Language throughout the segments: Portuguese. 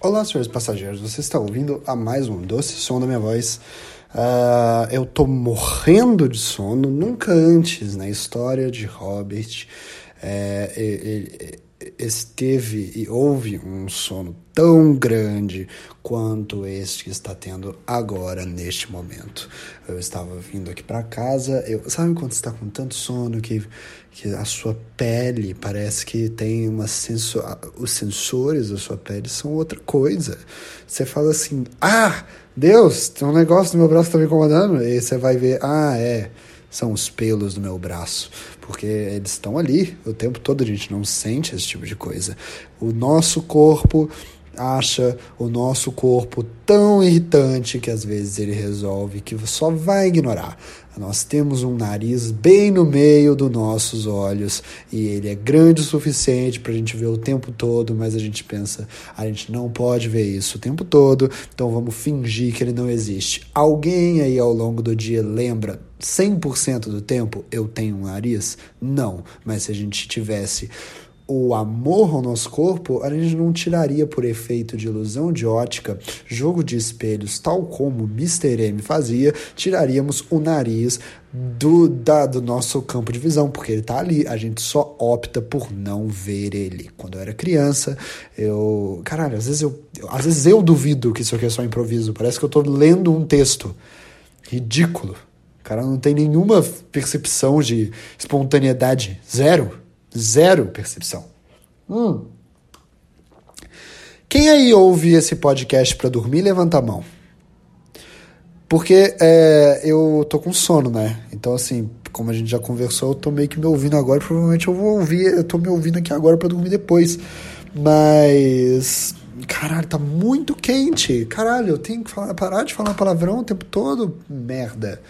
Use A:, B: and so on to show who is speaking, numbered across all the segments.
A: Olá, senhores passageiros. Você está ouvindo a mais um doce som da minha voz. Uh, eu tô morrendo de sono. Nunca antes na história de Hobbit é, esteve e houve um sono tão grande quanto este que está tendo agora neste momento. Eu estava vindo aqui para casa, eu sabe quando está com tanto sono que, que a sua pele parece que tem uma sensor, os sensores da sua pele são outra coisa. Você fala assim: "Ah, Deus, tem um negócio no meu braço que tá me incomodando". E você vai ver: "Ah, é, são os pelos do meu braço, porque eles estão ali o tempo todo, a gente não sente esse tipo de coisa. O nosso corpo acha o nosso corpo tão irritante que às vezes ele resolve que só vai ignorar. Nós temos um nariz bem no meio dos nossos olhos e ele é grande o suficiente para a gente ver o tempo todo, mas a gente pensa, a gente não pode ver isso o tempo todo, então vamos fingir que ele não existe. Alguém aí ao longo do dia lembra 100% do tempo eu tenho um nariz? Não, mas se a gente tivesse o amor ao nosso corpo, a gente não tiraria por efeito de ilusão de ótica, jogo de espelhos, tal como Mr. M fazia, tiraríamos o nariz do, da, do nosso campo de visão, porque ele está ali, a gente só opta por não ver ele. Quando eu era criança, eu. Caralho, às vezes eu, às vezes eu duvido que isso aqui é só improviso, parece que eu estou lendo um texto. Ridículo. O cara não tem nenhuma percepção de espontaneidade. Zero. Zero percepção. Hum. Quem aí ouve esse podcast para dormir, levanta a mão. Porque é, eu tô com sono, né? Então, assim, como a gente já conversou, eu tô meio que me ouvindo agora. Provavelmente eu vou ouvir, eu tô me ouvindo aqui agora para dormir depois. Mas. Caralho, tá muito quente. Caralho, eu tenho que falar, parar de falar palavrão o tempo todo. Merda.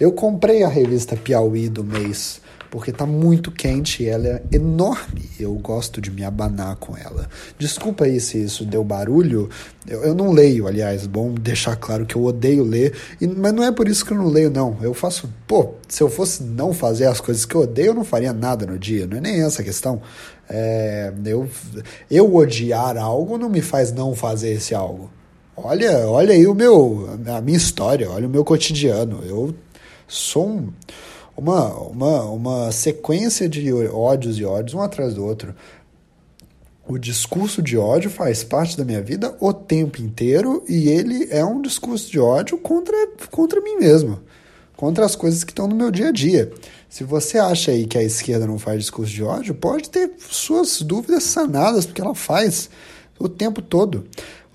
A: Eu comprei a revista Piauí do mês porque tá muito quente e ela é enorme. Eu gosto de me abanar com ela. Desculpa aí se isso deu barulho. Eu, eu não leio, aliás, bom deixar claro que eu odeio ler, e, mas não é por isso que eu não leio, não. Eu faço, pô, se eu fosse não fazer as coisas que eu odeio, eu não faria nada no dia. Não é nem essa a questão. É, eu, eu odiar algo não me faz não fazer esse algo. Olha, olha aí o meu, a minha história, olha o meu cotidiano. Eu sou um uma, uma, uma sequência de ódios e ódios, um atrás do outro. O discurso de ódio faz parte da minha vida o tempo inteiro e ele é um discurso de ódio contra, contra mim mesmo, contra as coisas que estão no meu dia a dia. Se você acha aí que a esquerda não faz discurso de ódio, pode ter suas dúvidas sanadas, porque ela faz o tempo todo.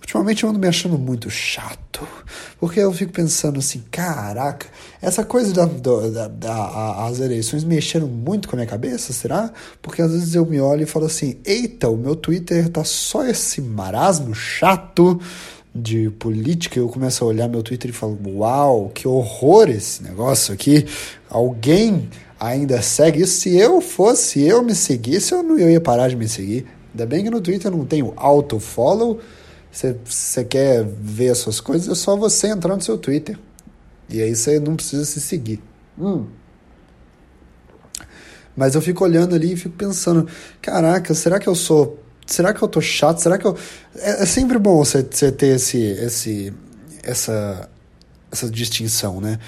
A: Ultimamente eu ando me achando muito chato, porque eu fico pensando assim, caraca, essa coisa da, da, da, as eleições mexeram muito com a minha cabeça, será? Porque às vezes eu me olho e falo assim, eita, o meu Twitter tá só esse marasmo chato de política, eu começo a olhar meu Twitter e falo, uau, que horror esse negócio aqui, alguém ainda segue isso, se eu fosse, eu me seguisse, eu não eu ia parar de me seguir, ainda bem que no Twitter eu não tenho auto-follow, você quer ver as suas coisas, é só você entrar no seu Twitter. E aí você não precisa se seguir. Hum. Mas eu fico olhando ali e fico pensando, caraca, será que eu sou. Será que eu tô chato? Será que eu. É, é sempre bom você, você ter esse, esse, essa, essa distinção, né?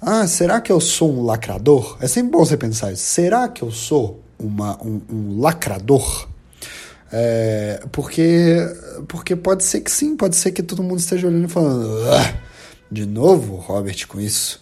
A: Ah, será que eu sou um lacrador? É sempre bom você pensar isso. Será que eu sou uma, um, um lacrador? É, porque, porque pode ser que sim, pode ser que todo mundo esteja olhando e falando, de novo, Robert, com isso.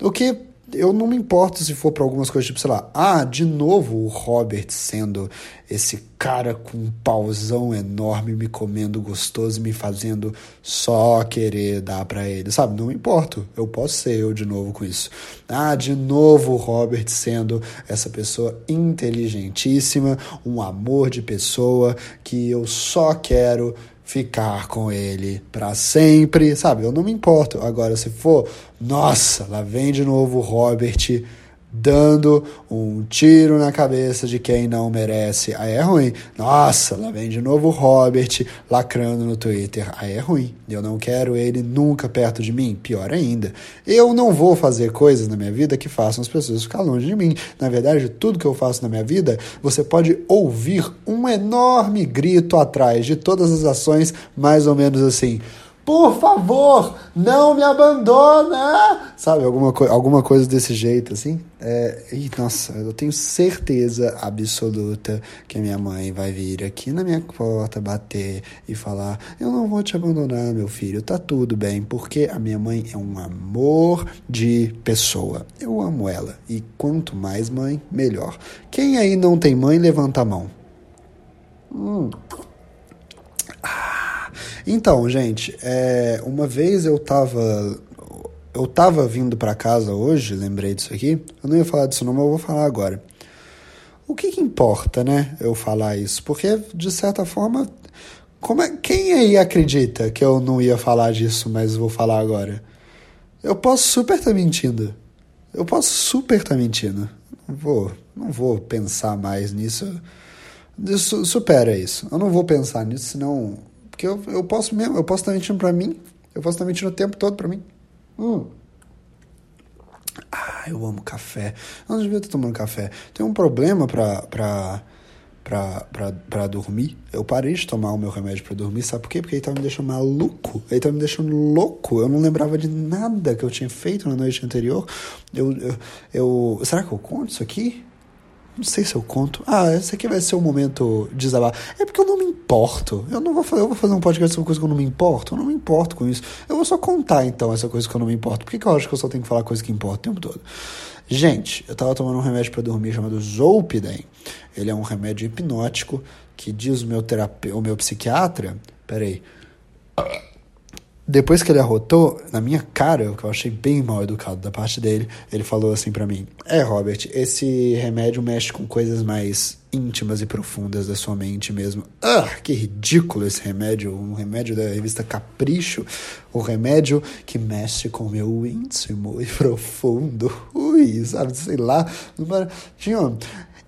A: O que eu não me importo se for para algumas coisas, tipo, sei lá, ah, de novo o Robert sendo esse cara com um pauzão enorme me comendo gostoso, me fazendo só querer dar para ele, sabe? Não me importo, eu posso ser eu de novo com isso. Ah, de novo o Robert sendo essa pessoa inteligentíssima, um amor de pessoa que eu só quero ficar com ele para sempre, sabe? Eu não me importo. Agora, se for, nossa, lá vem de novo o Robert dando um tiro na cabeça de quem não merece. Aí é ruim. Nossa, lá vem de novo o Robert lacrando no Twitter. Aí é ruim. Eu não quero ele nunca perto de mim. Pior ainda, eu não vou fazer coisas na minha vida que façam as pessoas ficar longe de mim. Na verdade, tudo que eu faço na minha vida, você pode ouvir um enorme grito atrás de todas as ações, mais ou menos assim. Por favor, não me abandona! Sabe, alguma, co alguma coisa desse jeito, assim. É, e, nossa, eu tenho certeza absoluta que a minha mãe vai vir aqui na minha porta, bater e falar: Eu não vou te abandonar, meu filho, tá tudo bem, porque a minha mãe é um amor de pessoa. Eu amo ela. E quanto mais mãe, melhor. Quem aí não tem mãe, levanta a mão. Hum. Então, gente, é, uma vez eu tava. Eu tava vindo para casa hoje, lembrei disso aqui. Eu não ia falar disso, não, mas eu vou falar agora. O que, que importa, né, eu falar isso? Porque, de certa forma, como é, quem aí acredita que eu não ia falar disso, mas vou falar agora? Eu posso super estar tá mentindo. Eu posso super estar tá mentindo. Não vou, não vou pensar mais nisso. Isso, supera isso. Eu não vou pensar nisso, senão porque eu, eu posso mesmo, eu posso estar mentindo pra mim. Eu posso estar mentindo o tempo todo pra mim. Hum. Ah, eu amo café. Eu não devia estar tomando café. Tem um problema pra, pra, pra, pra, pra dormir. Eu parei de tomar o meu remédio pra dormir. Sabe por quê? Porque ele tava me deixando maluco. Ele tava me deixando louco. Eu não lembrava de nada que eu tinha feito na noite anterior. Eu, eu, eu será que eu conto isso aqui? Não sei se eu conto. Ah, esse aqui vai ser o momento de desabar. É porque eu não me importo. Eu não vou fazer, eu vou fazer um podcast sobre coisa que eu não me importo. Eu não me importo com isso. Eu vou só contar então essa coisa que eu não me importo. Por que, que eu acho que eu só tenho que falar coisa que importa o tempo todo? Gente, eu tava tomando um remédio para dormir chamado Zolpidem. Ele é um remédio hipnótico que diz o meu terapeuta, o meu psiquiatra. Peraí. Depois que ele arrotou, na minha cara, o que eu achei bem mal educado da parte dele, ele falou assim para mim: É, Robert, esse remédio mexe com coisas mais íntimas e profundas da sua mente mesmo. Ah, que ridículo esse remédio, um remédio da revista Capricho, o um remédio que mexe com o meu íntimo e profundo. Ui, sabe, sei lá. Tinha.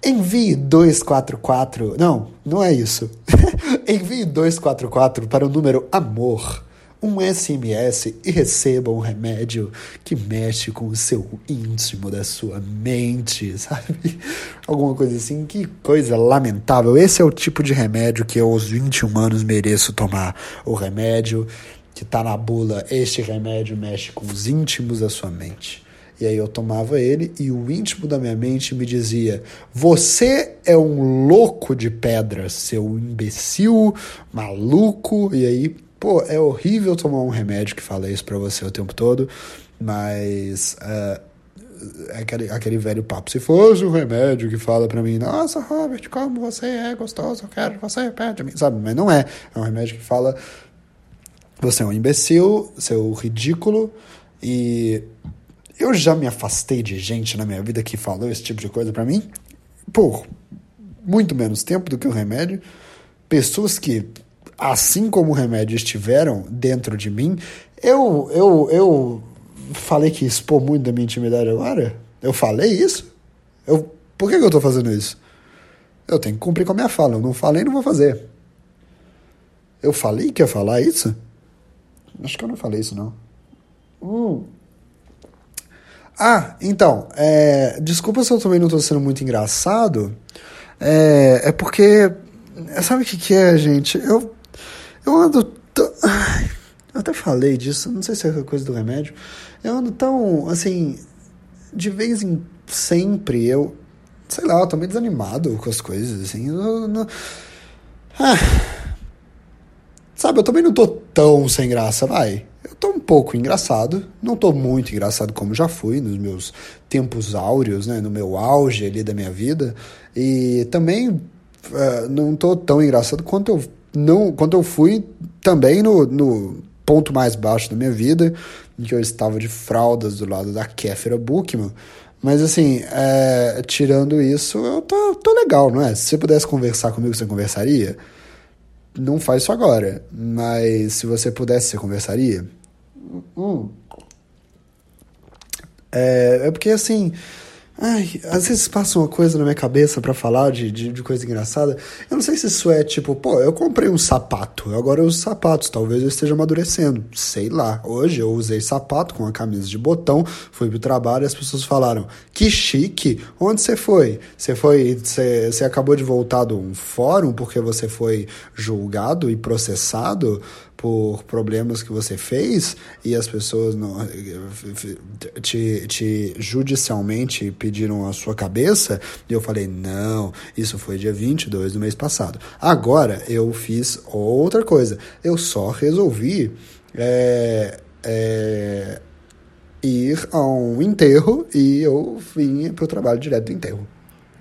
A: Envie 244. Não, não é isso. Envie 244 para o número amor um SMS e receba um remédio que mexe com o seu íntimo da sua mente, sabe? Alguma coisa assim, que coisa lamentável. Esse é o tipo de remédio que eu aos 21 anos mereço tomar. O remédio que tá na bula, este remédio mexe com os íntimos da sua mente. E aí eu tomava ele e o íntimo da minha mente me dizia: Você é um louco de pedra, seu imbecil, maluco. E aí Pô, é horrível tomar um remédio que fala isso pra você o tempo todo, mas uh, aquele, aquele velho papo. Se fosse um remédio que fala pra mim, nossa, Robert, como você é gostoso, eu quero você perto de mim, sabe? Mas não é. É um remédio que fala, você é um imbecil, seu é ridículo, e eu já me afastei de gente na minha vida que falou esse tipo de coisa pra mim por muito menos tempo do que o remédio. Pessoas que assim como o remédio estiveram dentro de mim, eu, eu, eu falei que expor muito da minha intimidade agora? Eu falei isso? Eu, por que, que eu estou fazendo isso? Eu tenho que cumprir com a minha fala. Eu não falei, não vou fazer. Eu falei que ia falar isso? Acho que eu não falei isso, não. Hum. Ah, então, é, desculpa se eu também não estou sendo muito engraçado. É, é porque. Sabe o que, que é, gente? Eu eu ando tão. Eu até falei disso, não sei se é coisa do remédio. Eu ando tão, assim, de vez em sempre, eu. Sei lá, eu tô meio desanimado com as coisas, assim. Eu, não, ah, sabe, eu também não tô tão sem graça, vai. Eu tô um pouco engraçado, não tô muito engraçado como já fui nos meus tempos áureos, né, no meu auge ali da minha vida, e também uh, não tô tão engraçado quanto eu não, quando eu fui também no, no ponto mais baixo da minha vida, em que eu estava de fraldas do lado da Kéfera Bookman. Mas assim, é, tirando isso, eu tô, tô legal, não é? Se você pudesse conversar comigo, você conversaria? Não faz isso agora, mas se você pudesse, você conversaria? Hum. É, é porque assim, Ai, às vezes passa uma coisa na minha cabeça para falar de, de, de, coisa engraçada. Eu não sei se isso é tipo, pô, eu comprei um sapato, agora eu uso sapatos, talvez eu esteja amadurecendo. Sei lá. Hoje eu usei sapato com a camisa de botão, fui pro trabalho e as pessoas falaram: que chique, onde você foi? Você foi. Você, você acabou de voltar de um fórum porque você foi julgado e processado? Por problemas que você fez e as pessoas não, te, te judicialmente pediram a sua cabeça, e eu falei, não, isso foi dia 22 do mês passado. Agora eu fiz outra coisa, eu só resolvi é, é, ir a um enterro e eu vim o trabalho direto do enterro.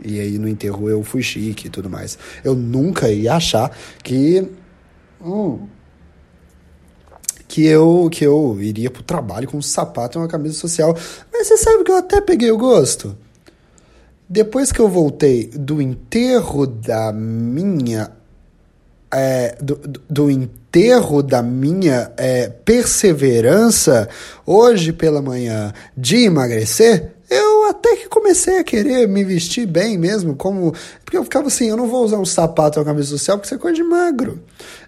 A: E aí no enterro eu fui chique e tudo mais. Eu nunca ia achar que. Hum, que eu que eu iria pro trabalho com um sapato e uma camisa social. Mas você sabe que eu até peguei o gosto. Depois que eu voltei do enterro da minha é, do, do, enterro da minha é, perseverança hoje pela manhã de emagrecer, eu até que comecei a querer me vestir bem mesmo, como. Porque eu ficava assim, eu não vou usar um sapato ou uma camisa social porque isso é coisa de magro.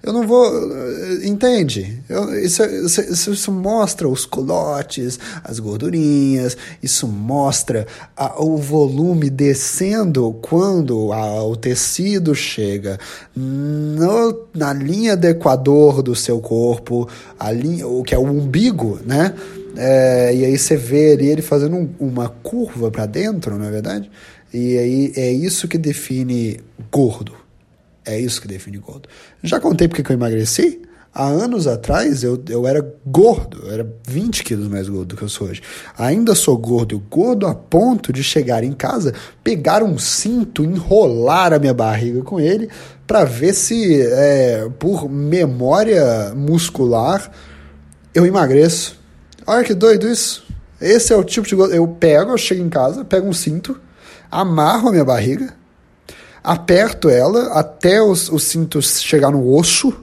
A: Eu não vou. Eh, entende? Eu, isso, isso, isso, mostra os colotes, as gordurinhas, isso mostra a, o volume descendo quando a, o tecido chega no, na linha do equador do seu corpo, a linha, o que é o umbigo, né? É, e aí você vê ali ele fazendo um, uma curva para dentro, não é verdade? E aí é isso que define gordo. É isso que define gordo. Já contei porque que eu emagreci? Há anos atrás eu, eu era gordo, eu era 20 quilos mais gordo do que eu sou hoje. Ainda sou gordo, gordo a ponto de chegar em casa, pegar um cinto, enrolar a minha barriga com ele, para ver se, é, por memória muscular, eu emagreço. Olha que doido isso. Esse é o tipo de. Eu pego, eu chego em casa, pego um cinto, amarro a minha barriga, aperto ela até os, o cinto chegar no osso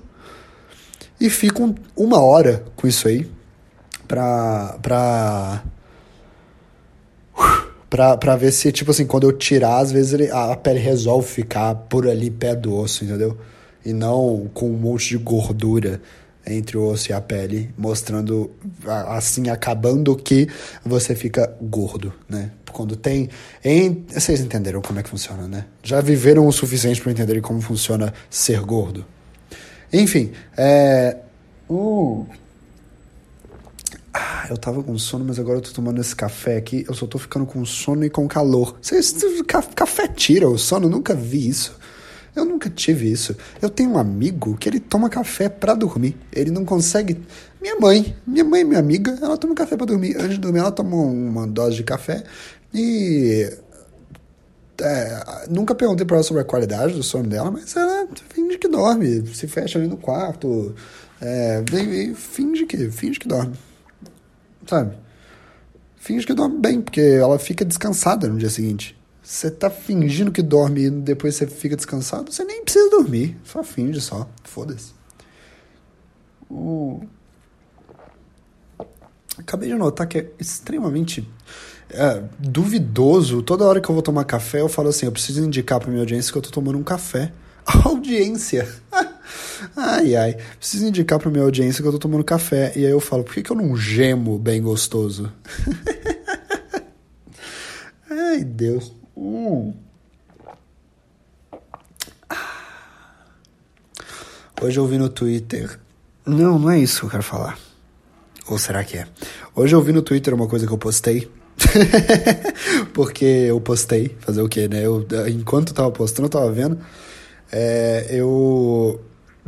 A: e fico uma hora com isso aí pra. pra. Pra, pra ver se, tipo assim, quando eu tirar, às vezes ele, a pele resolve ficar por ali pé do osso, entendeu? E não com um monte de gordura entre o osso e a pele, mostrando assim, acabando que você fica gordo, né? Quando tem. Em, vocês entenderam como é que funciona, né? Já viveram o suficiente para entenderem como funciona ser gordo. Enfim, é. Uh, ah, eu tava com sono, mas agora eu tô tomando esse café aqui. Eu só tô ficando com sono e com calor. Vocês, café tira o sono? Nunca vi isso. Eu nunca tive isso. Eu tenho um amigo que ele toma café para dormir. Ele não consegue. Minha mãe, minha mãe, minha amiga, ela toma café para dormir. Antes de dormir, ela toma uma dose de café e é, nunca perguntei para ela sobre a qualidade do sono dela, mas ela finge que dorme, se fecha ali no quarto, é, finge que finge que dorme, sabe? Finge que dorme bem, porque ela fica descansada no dia seguinte. Você tá fingindo que dorme e depois você fica descansado, você nem precisa dormir. Só finge só. Foda-se. Acabei de notar que é extremamente é, duvidoso. Toda hora que eu vou tomar café, eu falo assim: eu preciso indicar pra minha audiência que eu tô tomando um café. audiência! ai, ai. Preciso indicar pra minha audiência que eu tô tomando café. E aí eu falo: por que, que eu não gemo bem gostoso? ai, Deus. Hum. Hoje eu vi no Twitter. Não, não é isso que eu quero falar. Ou será que é? Hoje eu vi no Twitter uma coisa que eu postei. Porque eu postei, fazer o quê, né? Eu, enquanto eu tava postando, eu tava vendo. É, eu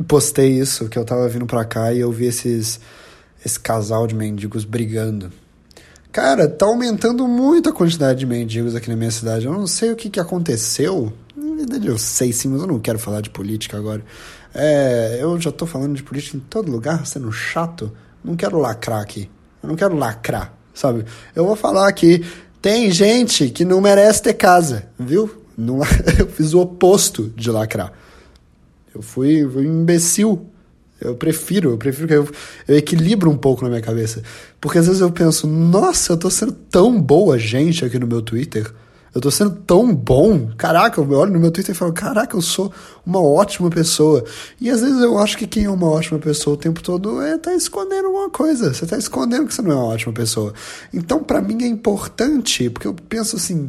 A: postei isso, que eu tava vindo pra cá e eu vi esses, esse casal de mendigos brigando. Cara, tá aumentando muito a quantidade de mendigos aqui na minha cidade. Eu não sei o que, que aconteceu. Na verdade, eu sei sim, mas eu não quero falar de política agora. É, eu já tô falando de política em todo lugar, sendo chato. Não quero lacrar aqui. Eu não quero lacrar, sabe? Eu vou falar aqui. Tem gente que não merece ter casa, viu? Não, eu fiz o oposto de lacrar. Eu fui, fui imbecil. Eu prefiro, eu prefiro que eu, eu equilibro um pouco na minha cabeça. Porque às vezes eu penso, nossa, eu tô sendo tão boa gente aqui no meu Twitter. Eu tô sendo tão bom. Caraca, eu olho no meu Twitter e falo, caraca, eu sou uma ótima pessoa. E às vezes eu acho que quem é uma ótima pessoa o tempo todo é tá escondendo alguma coisa. Você tá escondendo que você não é uma ótima pessoa. Então, para mim é importante, porque eu penso assim,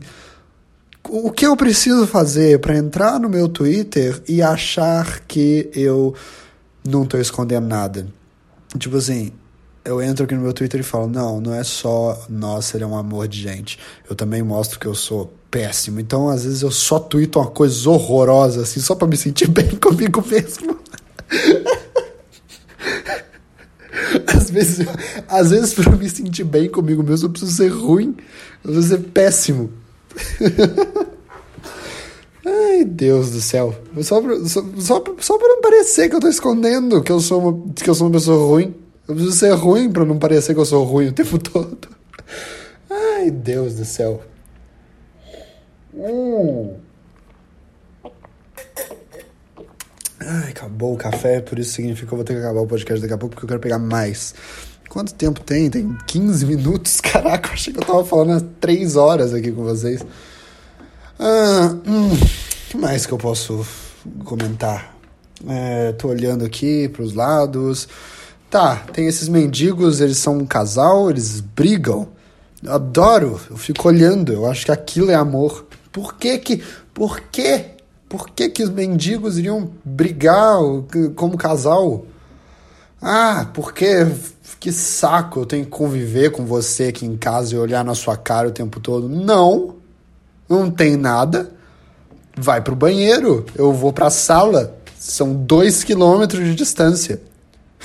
A: o que eu preciso fazer para entrar no meu Twitter e achar que eu não tô escondendo nada? Tipo assim, eu entro aqui no meu Twitter e falo: não, não é só, nossa, ele é um amor de gente. Eu também mostro que eu sou péssimo. Então, às vezes, eu só tweeto uma coisa horrorosa, assim, só pra me sentir bem comigo mesmo. às vezes, às vezes, pra me sentir bem comigo mesmo, eu preciso ser ruim, eu preciso ser péssimo. Ai, Deus do céu. Só pra, só, só, pra não parecer que eu tô escondendo que eu sou uma, que eu sou uma pessoa ruim. Eu preciso ser ruim para não parecer que eu sou ruim o tempo todo. Ai, Deus do céu. Hum. Ai, acabou o café, por isso significa que eu vou ter que acabar o podcast daqui a pouco, porque eu quero pegar mais. Quanto tempo tem? Tem 15 minutos? Caraca, achei que eu tava falando há 3 horas aqui com vocês. Ah, hum, que mais que eu posso comentar? É, tô olhando aqui pros lados. Tá, tem esses mendigos, eles são um casal, eles brigam. Eu adoro, eu fico olhando, eu acho que aquilo é amor. Por que que, por que, por que que os mendigos iriam brigar como casal? Ah, porque que saco, eu tenho que conviver com você aqui em casa e olhar na sua cara o tempo todo. Não, não tem nada. Vai pro banheiro, eu vou pra sala. São dois quilômetros de distância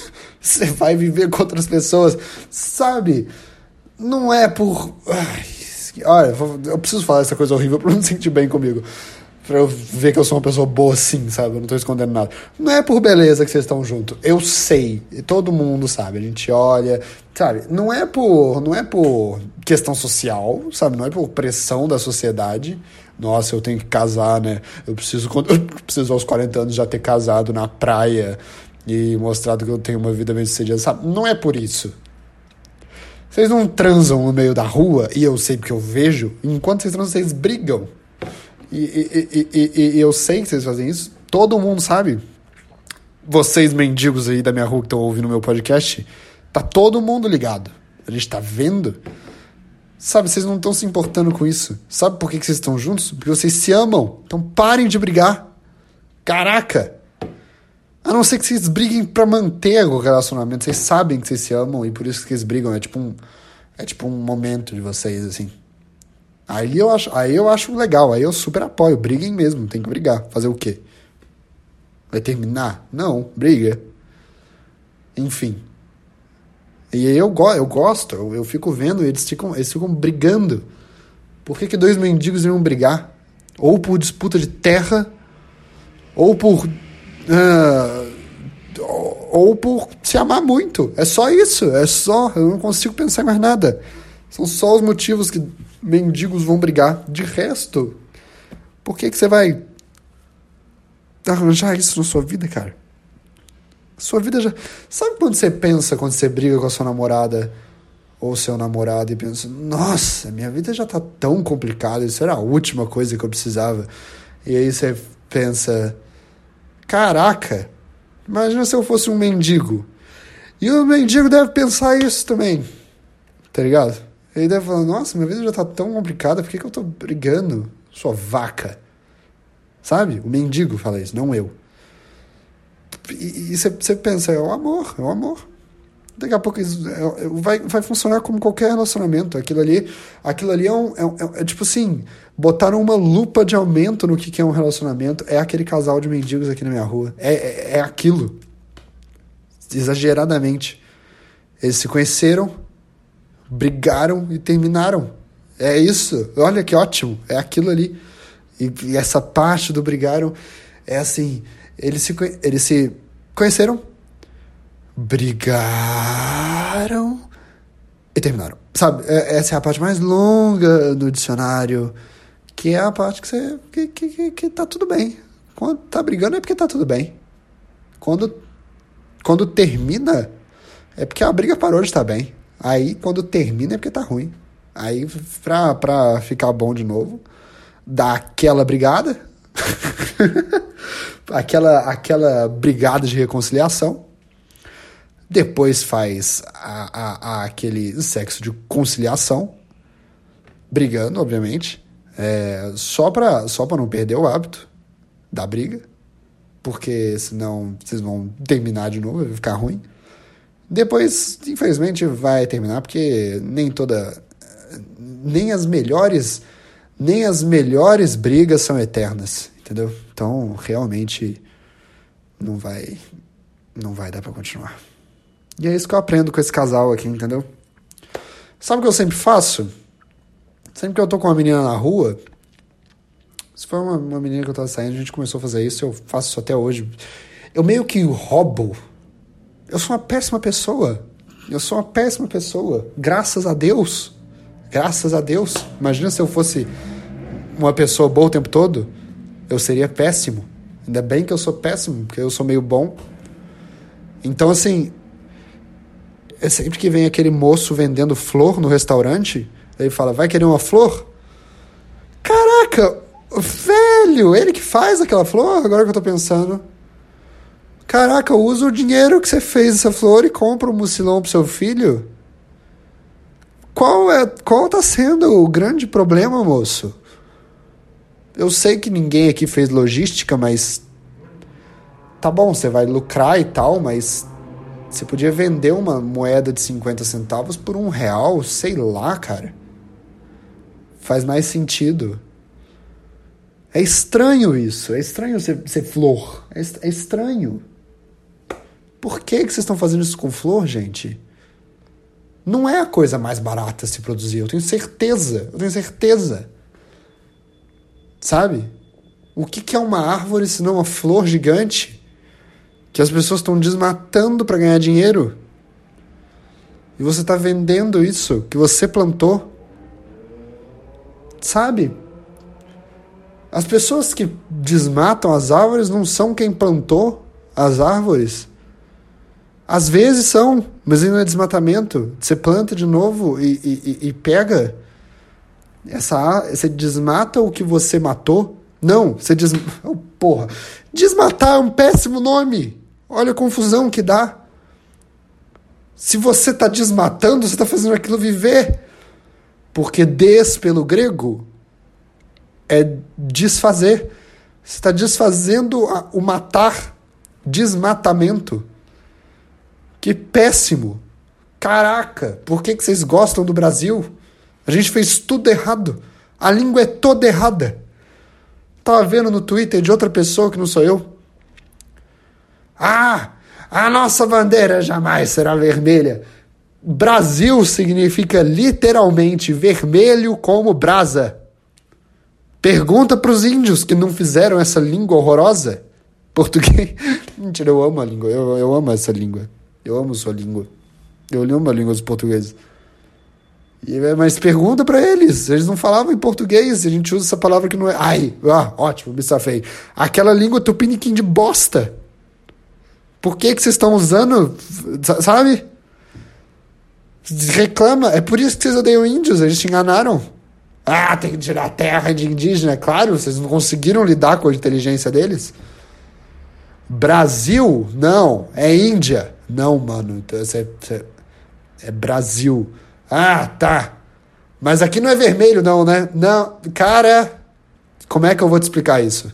A: você vai viver com outras pessoas, sabe? Não é por. Ai, olha, eu preciso falar essa coisa horrível pra não sentir bem comigo. Pra eu ver que eu sou uma pessoa boa sim, sabe? Eu não tô escondendo nada. Não é por beleza que vocês estão juntos. Eu sei. Todo mundo sabe. A gente olha, sabe? Não é por, não é por questão social, sabe? Não é por pressão da sociedade. Nossa, eu tenho que casar, né? Eu preciso, eu preciso aos 40 anos já ter casado na praia e mostrado que eu tenho uma vida bem sucedida, sabe? Não é por isso. Vocês não transam no meio da rua, e eu sei porque eu vejo, enquanto vocês transam, vocês brigam. E, e, e, e, eu sei que vocês fazem isso, todo mundo sabe. Vocês, mendigos aí da minha rua que estão ouvindo meu podcast, tá todo mundo ligado. A gente tá vendo. Sabe, vocês não estão se importando com isso. Sabe por que, que vocês estão juntos? Porque vocês se amam. Então parem de brigar. Caraca! A não ser que vocês briguem para manter o relacionamento. Vocês sabem que vocês se amam e por isso que eles brigam. É tipo um, é tipo um momento de vocês, assim. Aí eu acho, aí eu acho legal, aí eu super apoio. Briguem mesmo, tem que brigar. Fazer o quê? Vai terminar? Não, briga. Enfim. E aí eu, go eu gosto, eu, eu fico vendo, eles ficam, eles ficam brigando. Por que, que dois mendigos iriam brigar? Ou por disputa de terra, ou por Uh, ou por se amar muito. É só isso. É só. Eu não consigo pensar mais nada. São só os motivos que mendigos vão brigar. De resto, por que, que você vai arranjar isso na sua vida, cara? Sua vida já. Sabe quando você pensa, quando você briga com a sua namorada ou seu namorado e pensa: Nossa, minha vida já tá tão complicada, isso era a última coisa que eu precisava. E aí você pensa Caraca, imagina se eu fosse um mendigo. E o mendigo deve pensar isso também, tá ligado? Ele deve falar, nossa, minha vida já tá tão complicada, por que, que eu tô brigando? Sua vaca. Sabe? O mendigo fala isso, não eu. E você pensa, é o amor, é o amor. Daqui a pouco é, é, vai, vai funcionar como qualquer relacionamento. Aquilo ali, aquilo ali é, um, é, é, é tipo assim, botaram uma lupa de aumento no que, que é um relacionamento. É aquele casal de mendigos aqui na minha rua. É, é, é aquilo. Exageradamente. Eles se conheceram, brigaram e terminaram. É isso. Olha que ótimo. É aquilo ali. E, e essa parte do brigaram é assim. Eles se, eles se conheceram, brigaram e terminaram. Sabe, é, essa é a parte mais longa do dicionário, que é a parte que você. que, que, que tá tudo bem. Quando tá brigando é porque tá tudo bem. Quando, quando termina, é porque a briga parou de estar bem. Aí, quando termina, é porque tá ruim. Aí, pra, pra ficar bom de novo, dá aquela brigada, aquela, aquela brigada de reconciliação. Depois faz a, a, a aquele sexo de conciliação, brigando, obviamente, é, só para só pra não perder o hábito da briga, porque senão vocês vão terminar de novo, vai ficar ruim. Depois, infelizmente, vai terminar, porque nem toda. Nem as melhores. Nem as melhores brigas são eternas, entendeu? Então, realmente, não vai. Não vai dar para continuar. E é isso que eu aprendo com esse casal aqui, entendeu? Sabe o que eu sempre faço? Sempre que eu tô com uma menina na rua, se for uma, uma menina que eu tava saindo, a gente começou a fazer isso, eu faço isso até hoje. Eu meio que roubo eu sou uma péssima pessoa. Eu sou uma péssima pessoa. Graças a Deus. Graças a Deus. Imagina se eu fosse uma pessoa boa o tempo todo. Eu seria péssimo. Ainda bem que eu sou péssimo, porque eu sou meio bom. Então, assim, é sempre que vem aquele moço vendendo flor no restaurante, ele fala: Vai querer uma flor? Caraca, velho, ele que faz aquela flor? Agora que eu tô pensando. Caraca, usa o dinheiro que você fez essa flor e compra um mucilão pro seu filho? Qual é, qual tá sendo o grande problema, moço? Eu sei que ninguém aqui fez logística, mas tá bom, você vai lucrar e tal, mas você podia vender uma moeda de 50 centavos por um real, sei lá, cara. Faz mais sentido. É estranho isso, é estranho ser, ser flor, é, é estranho. Por que, que vocês estão fazendo isso com flor, gente? Não é a coisa mais barata se produzir, eu tenho certeza, eu tenho certeza. Sabe? O que, que é uma árvore se não uma flor gigante que as pessoas estão desmatando para ganhar dinheiro? E você está vendendo isso que você plantou? Sabe? As pessoas que desmatam as árvores não são quem plantou as árvores. Às vezes são, mas não é desmatamento. Você planta de novo e, e, e pega essa você desmata o que você matou. Não, você des... Oh, porra. Desmatar é um péssimo nome. Olha a confusão que dá. Se você está desmatando, você está fazendo aquilo viver. Porque des pelo grego é desfazer. Você está desfazendo o matar, desmatamento. Que péssimo! Caraca, por que, que vocês gostam do Brasil? A gente fez tudo errado. A língua é toda errada. Tava vendo no Twitter de outra pessoa que não sou eu. Ah, a nossa bandeira jamais será vermelha. Brasil significa literalmente vermelho como brasa. Pergunta para os índios que não fizeram essa língua horrorosa. Português. Mentira, eu amo a língua. Eu, eu amo essa língua. Eu amo sua língua. Eu amo a língua dos portugueses. E, é, mas pergunta para eles. Eles não falavam em português. A gente usa essa palavra que não é. Ai, ah, ótimo, me safei. Aquela língua tupiniquim de bosta. Por que, que vocês estão usando? Sabe? Reclama. É por isso que vocês odeiam índios. Eles te enganaram. Ah, tem que tirar terra de indígena. É claro, vocês não conseguiram lidar com a inteligência deles. Brasil? Não, é Índia. Não, mano, então é, é Brasil. Ah, tá. Mas aqui não é vermelho, não, né? Não, cara, como é que eu vou te explicar isso?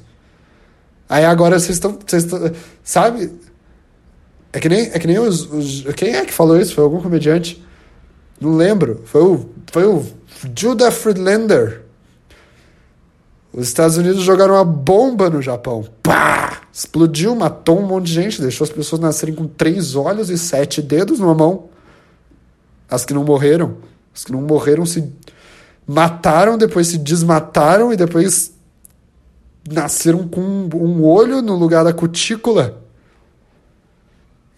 A: Aí agora vocês estão. Sabe? É que nem, é que nem os, os, Quem é que falou isso? Foi algum comediante? Não lembro. Foi o, foi o Judah Friedlander. Os Estados Unidos jogaram uma bomba no Japão. Pá! Explodiu, matou um monte de gente, deixou as pessoas nascerem com três olhos e sete dedos numa mão. As que não morreram. As que não morreram se mataram, depois se desmataram e depois nasceram com um olho no lugar da cutícula.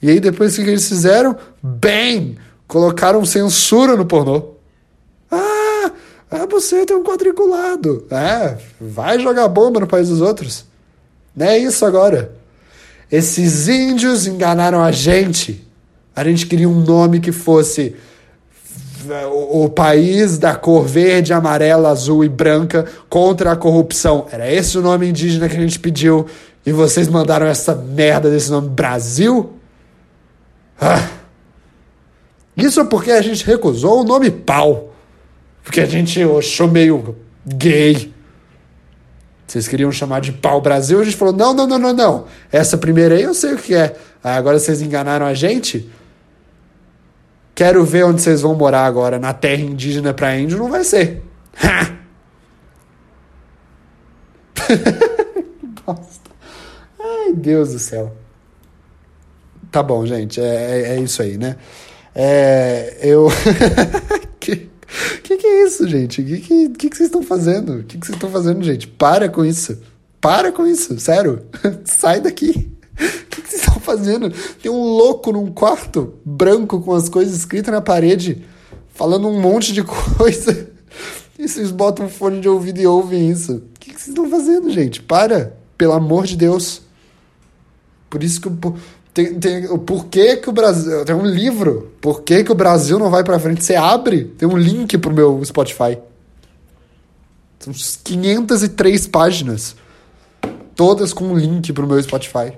A: E aí depois o que eles fizeram? Bem! Colocaram censura no pornô. Ah, ah, você tem um quadriculado. É, vai jogar bomba no país dos outros. Não é isso agora. Esses índios enganaram a gente. A gente queria um nome que fosse o, o país da cor verde, amarela, azul e branca contra a corrupção. Era esse o nome indígena que a gente pediu e vocês mandaram essa merda desse nome Brasil? Ah. Isso porque a gente recusou o nome pau. Porque a gente achou meio gay. Vocês queriam chamar de pau Brasil, a gente falou: não, não, não, não, não. Essa primeira aí eu sei o que é. agora vocês enganaram a gente. Quero ver onde vocês vão morar agora. Na terra indígena para índio não vai ser. Bosta. Ai, Deus do céu. Tá bom, gente. É, é, é isso aí, né? É, eu. que, que, é isso, gente? O que, que, que, que vocês estão fazendo? O que, que vocês estão fazendo, gente? Para com isso. Para com isso, sério. Sai daqui. O que, que vocês estão fazendo? Tem um louco num quarto branco com as coisas escritas na parede, falando um monte de coisa. E vocês botam um fone de ouvido e ouvem isso. O que, que vocês estão fazendo, gente? Para, pelo amor de Deus. Por isso que eu, tem, tem o porquê que o Brasil. Tem um livro. Por que, que o Brasil não vai pra frente? Você abre, tem um link pro meu Spotify. São 503 páginas. Todas com um link pro meu Spotify.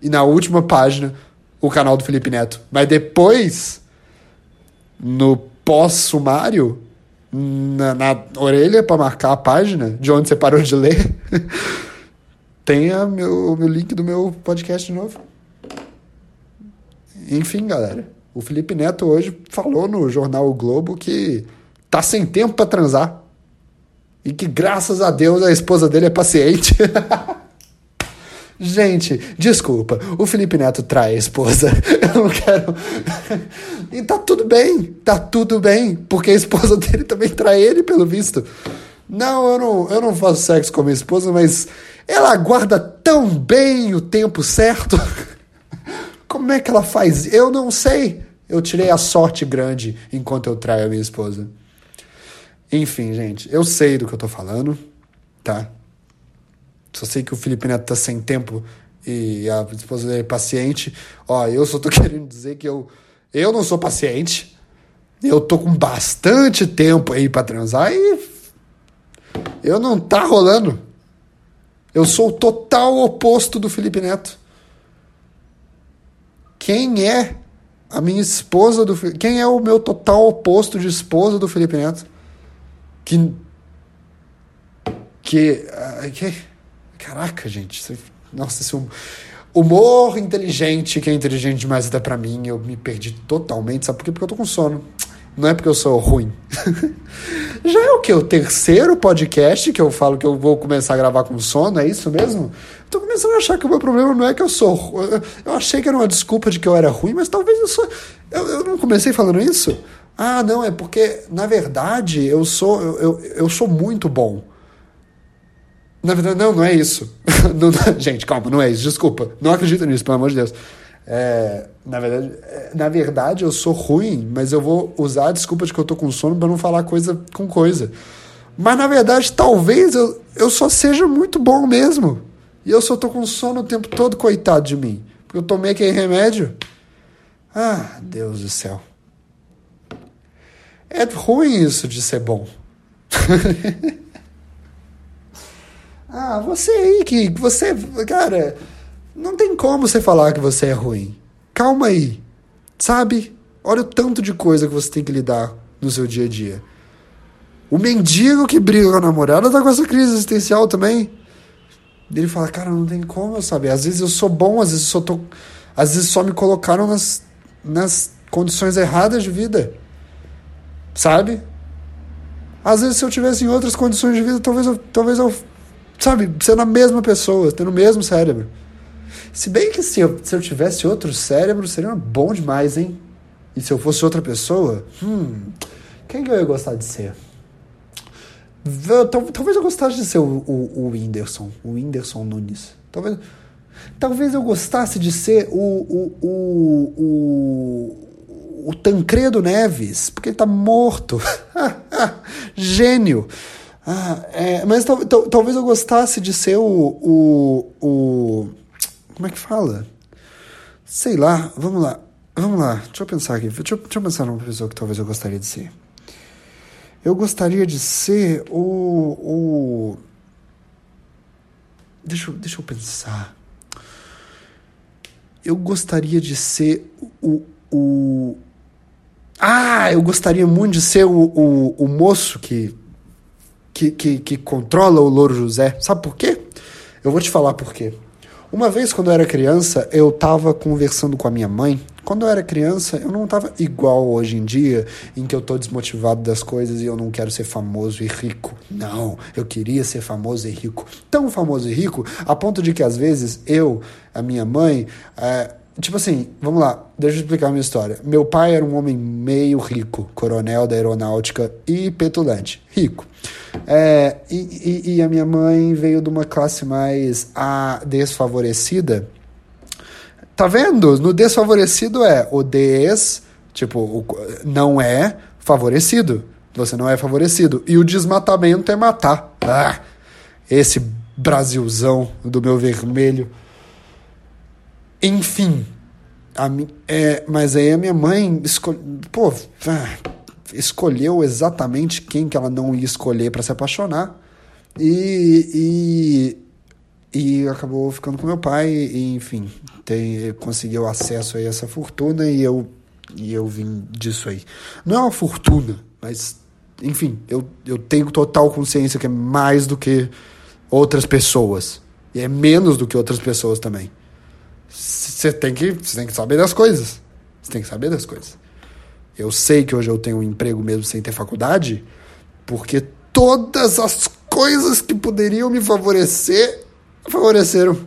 A: E na última página, o canal do Felipe Neto. Mas depois, no pós-sumário, na, na, orelha para marcar a página de onde você parou de ler, tem a meu, o meu link do meu podcast de novo. Enfim, galera. O Felipe Neto hoje falou no jornal o Globo que tá sem tempo para transar. E que graças a Deus a esposa dele é paciente. Gente, desculpa, o Felipe Neto trai a esposa. Eu não quero. e tá tudo bem, tá tudo bem, porque a esposa dele também trai ele, pelo visto. Não, eu não, eu não faço sexo com a minha esposa, mas ela guarda tão bem o tempo certo. Como é que ela faz? Eu não sei. Eu tirei a sorte grande enquanto eu traio a minha esposa. Enfim, gente, eu sei do que eu tô falando, tá? Só sei que o Felipe Neto tá sem tempo e a esposa dele é paciente. Ó, eu só tô querendo dizer que eu, eu não sou paciente. Eu tô com bastante tempo aí para transar e eu não tá rolando. Eu sou o total oposto do Felipe Neto. Quem é a minha esposa do Quem é o meu total oposto de esposa do Felipe Neto? Que. Que. Que caraca, gente. Nossa, esse humor inteligente, que é inteligente demais até pra mim, eu me perdi totalmente. Sabe por quê? Porque eu tô com sono. Não é porque eu sou ruim. Já é o que? O terceiro podcast que eu falo que eu vou começar a gravar com sono, é isso mesmo? Tô começando a achar que o meu problema não é que eu sou. Eu achei que era uma desculpa de que eu era ruim, mas talvez eu sou. Eu, eu não comecei falando isso? Ah, não, é porque, na verdade, eu sou, eu, eu, eu sou muito bom. Na verdade, não, não é isso. não, gente, calma, não é isso, desculpa. Não acredito nisso, pelo amor de Deus. É, na, verdade, é, na verdade, eu sou ruim, mas eu vou usar a desculpa de que eu tô com sono para não falar coisa com coisa. Mas na verdade, talvez eu, eu só seja muito bom mesmo. E eu só tô com sono o tempo todo, coitado de mim. Porque eu tomei aquele remédio. Ah, Deus do céu. É ruim isso de ser bom. ah, você aí que você, cara, não tem como você falar que você é ruim. Calma aí. Sabe? Olha o tanto de coisa que você tem que lidar no seu dia a dia. O mendigo que briga com a namorada tá com essa crise existencial também. Ele fala, cara, não tem como eu saber. Às vezes eu sou bom, às vezes eu só tô. Às vezes só me colocaram nas, nas condições erradas de vida. Sabe? Às vezes se eu tivesse em outras condições de vida, talvez eu. Talvez eu sabe, sendo a mesma pessoa, tendo o mesmo cérebro. Se bem que se eu, se eu tivesse outro cérebro, seria bom demais, hein? E se eu fosse outra pessoa, hum, quem que eu ia gostar de ser? Talvez eu gostasse de ser o, o, o Whindersson, o Whindersson Nunes. Talvez, talvez eu gostasse de ser o, o, o, o, o Tancredo Neves, porque ele tá morto. Gênio. Ah, é, mas tal, tal, talvez eu gostasse de ser o, o, o como é que fala? Sei lá, vamos lá. Vamos lá, deixa eu pensar aqui. Deixa eu, deixa eu pensar numa pessoa que talvez eu gostaria de ser. Eu gostaria de ser o. o... Deixa, eu, deixa eu pensar. Eu gostaria de ser o. o... Ah, eu gostaria muito de ser o, o, o moço que, que, que, que controla o Louro José. Sabe por quê? Eu vou te falar por quê. Uma vez, quando eu era criança, eu tava conversando com a minha mãe. Quando eu era criança, eu não tava igual hoje em dia, em que eu tô desmotivado das coisas e eu não quero ser famoso e rico. Não, eu queria ser famoso e rico. Tão famoso e rico, a ponto de que às vezes eu, a minha mãe, é, Tipo assim, vamos lá, deixa eu explicar a minha história. Meu pai era um homem meio rico, coronel da aeronáutica e petulante. Rico. É, e, e, e, a minha mãe veio de uma classe mais a, desfavorecida. Tá vendo? No desfavorecido é o des, tipo, o, não é favorecido. Você não é favorecido. E o desmatamento é matar. Ah, esse Brasilzão do meu vermelho. Enfim. A, é, mas aí a minha mãe escolhe, pô, ah, escolheu exatamente quem que ela não ia escolher para se apaixonar. E, e, e, acabou ficando com meu pai. E, enfim, tem, conseguiu acesso a essa fortuna e eu, e eu vim disso aí. Não é uma fortuna, mas enfim, eu, eu tenho total consciência que é mais do que outras pessoas. E é menos do que outras pessoas também. Você tem que, você tem que saber das coisas. Você tem que saber das coisas. Eu sei que hoje eu tenho um emprego mesmo sem ter faculdade, porque todas as coisas que poderiam me favorecer favoreceram.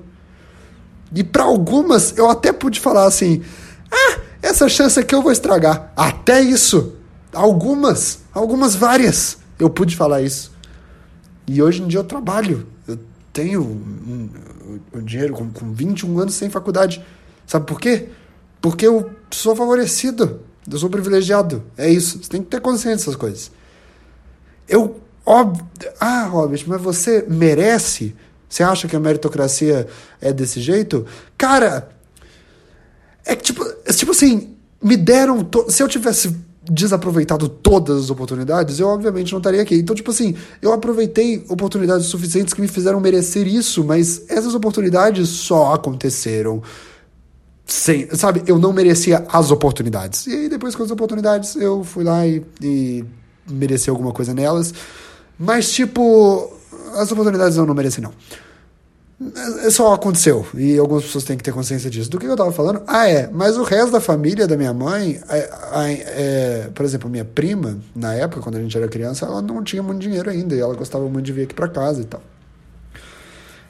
A: E para algumas eu até pude falar assim: "Ah, essa chance aqui eu vou estragar". Até isso. Algumas, algumas várias. Eu pude falar isso. E hoje em dia eu trabalho. Eu tenho um, um, um dinheiro com, com 21 anos sem faculdade. Sabe por quê? Porque eu sou favorecido. Eu sou privilegiado. É isso. Você tem que ter consciência dessas coisas. Eu. Óbvio, ah, Robert, mas você merece? Você acha que a meritocracia é desse jeito? Cara, é tipo, é tipo assim, me deram. To... Se eu tivesse desaproveitado todas as oportunidades, eu obviamente não estaria aqui. Então, tipo assim, eu aproveitei oportunidades suficientes que me fizeram merecer isso, mas essas oportunidades só aconteceram sem, sabe, eu não merecia as oportunidades. E aí, depois com as oportunidades, eu fui lá e, e mereci alguma coisa nelas. Mas, tipo, as oportunidades eu não mereci, não. É, só aconteceu. E algumas pessoas têm que ter consciência disso. Do que eu tava falando? Ah, é. Mas o resto da família da minha mãe, é, é, por exemplo, minha prima, na época, quando a gente era criança, ela não tinha muito dinheiro ainda. E ela gostava muito de vir aqui para casa e tal.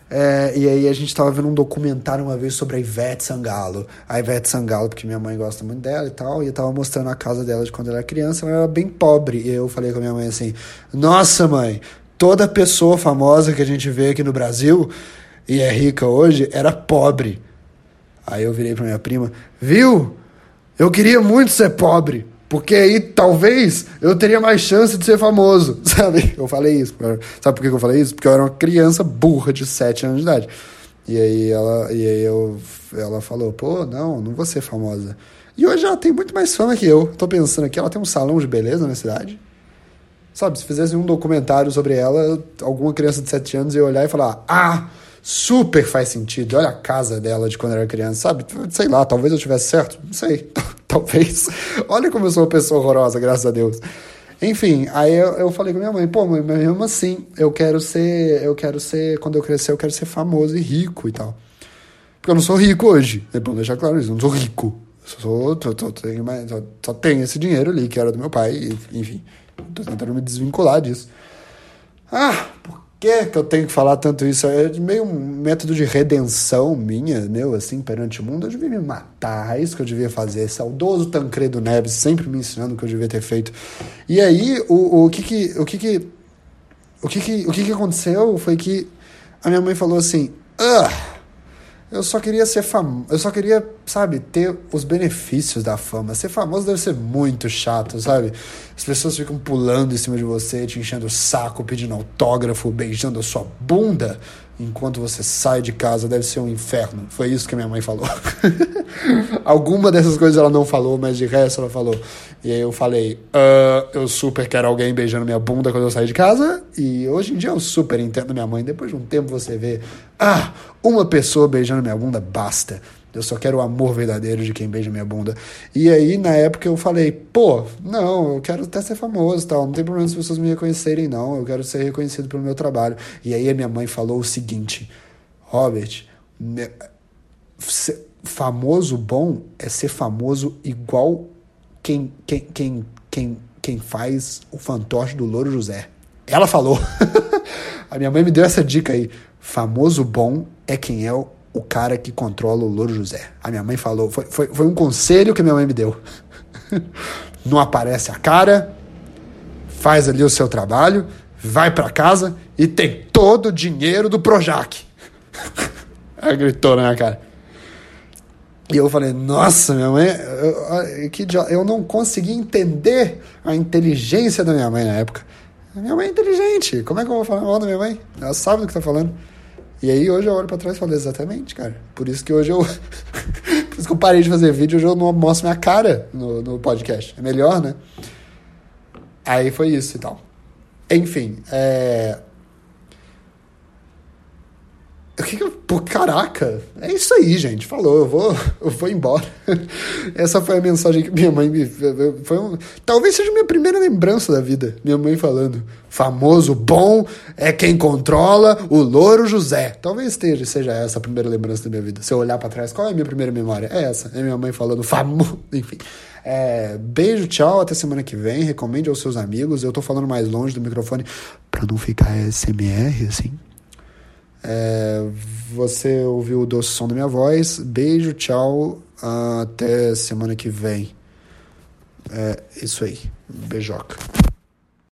A: É, e aí a gente estava vendo um documentário uma vez sobre a Ivete Sangalo. A Ivete Sangalo, porque minha mãe gosta muito dela e tal, e eu tava mostrando a casa dela de quando ela era criança, ela era bem pobre. E eu falei com a minha mãe assim: Nossa, mãe, toda pessoa famosa que a gente vê aqui no Brasil e é rica hoje era pobre. Aí eu virei pra minha prima: Viu? Eu queria muito ser pobre. Porque aí talvez eu teria mais chance de ser famoso, sabe? Eu falei isso. Sabe por que eu falei isso? Porque eu era uma criança burra de 7 anos de idade. E aí ela, e aí eu, ela falou, pô, não, não vou ser famosa. E hoje ela tem muito mais fama que eu. Tô pensando aqui, ela tem um salão de beleza na cidade. Sabe, se fizesse um documentário sobre ela, alguma criança de 7 anos ia olhar e falar, ah, super faz sentido. Olha a casa dela de quando era criança, sabe? Sei lá, talvez eu tivesse certo, não sei, talvez. Olha como eu sou uma pessoa horrorosa, graças a Deus. Enfim, aí eu, eu falei com minha mãe, pô, mas mesmo assim, eu quero ser, eu quero ser, quando eu crescer, eu quero ser famoso e rico e tal. Porque eu não sou rico hoje, é bom deixar claro isso, eu não sou rico. Só, tenho, só, só tenho esse dinheiro ali, que era do meu pai, enfim, tô tentando me desvincular disso. Ah, por que que eu tenho que falar tanto isso? É meio um método de redenção minha, meu, assim, perante o mundo. Eu devia me matar, é isso que eu devia fazer. Saudoso Tancredo Neves, sempre me ensinando o que eu devia ter feito. E aí, o, o que que... O que que... O que que, o que que aconteceu foi que a minha mãe falou assim... Ah, eu só queria ser famoso. Eu só queria, sabe, ter os benefícios da fama. Ser famoso deve ser muito chato, sabe? As pessoas ficam pulando em cima de você, te enchendo o saco, pedindo autógrafo, beijando a sua bunda. Enquanto você sai de casa deve ser um inferno. Foi isso que minha mãe falou. Alguma dessas coisas ela não falou, mas de resto ela falou. E aí eu falei, uh, eu super quero alguém beijando minha bunda quando eu sair de casa. E hoje em dia eu super entendo minha mãe. Depois de um tempo você vê, ah, uma pessoa beijando minha bunda basta. Eu só quero o amor verdadeiro de quem beija minha bunda. E aí, na época, eu falei, pô, não, eu quero até ser famoso tal. Não tem problema as pessoas me reconhecerem, não. Eu quero ser reconhecido pelo meu trabalho. E aí a minha mãe falou o seguinte, Robert, famoso bom é ser famoso igual quem, quem, quem, quem, quem faz o fantoche do Louro José. Ela falou. a minha mãe me deu essa dica aí. Famoso bom é quem é o o cara que controla o Louro José. A minha mãe falou, foi, foi, foi um conselho que minha mãe me deu. Não aparece a cara, faz ali o seu trabalho, vai para casa e tem todo o dinheiro do Projac. Ela gritou na minha cara. E eu falei, nossa, minha mãe, eu, que eu não consegui entender a inteligência da minha mãe na época. Minha mãe é inteligente, como é que eu vou falar mal da minha mãe? Ela sabe do que tá falando. E aí hoje eu olho pra trás e falo, exatamente, cara. Por isso que hoje eu. Por isso que eu parei de fazer vídeo, hoje eu não mostro minha cara no, no podcast. É melhor, né? Aí foi isso e tal. Enfim, é. O que, que eu. Pô, caraca! É isso aí, gente. Falou, eu vou, eu vou embora. Essa foi a mensagem que minha mãe me. Foi um, talvez seja a minha primeira lembrança da vida. Minha mãe falando: famoso bom é quem controla o Louro José. Talvez esteja, seja essa a primeira lembrança da minha vida. Se eu olhar para trás, qual é a minha primeira memória? É essa. É minha mãe falando famoso. Enfim. É, beijo, tchau, até semana que vem. Recomende aos seus amigos. Eu tô falando mais longe do microfone para não ficar SMR, assim. É, você ouviu o doce som da minha voz. Beijo, tchau. Até semana que vem. É isso aí. Beijoca.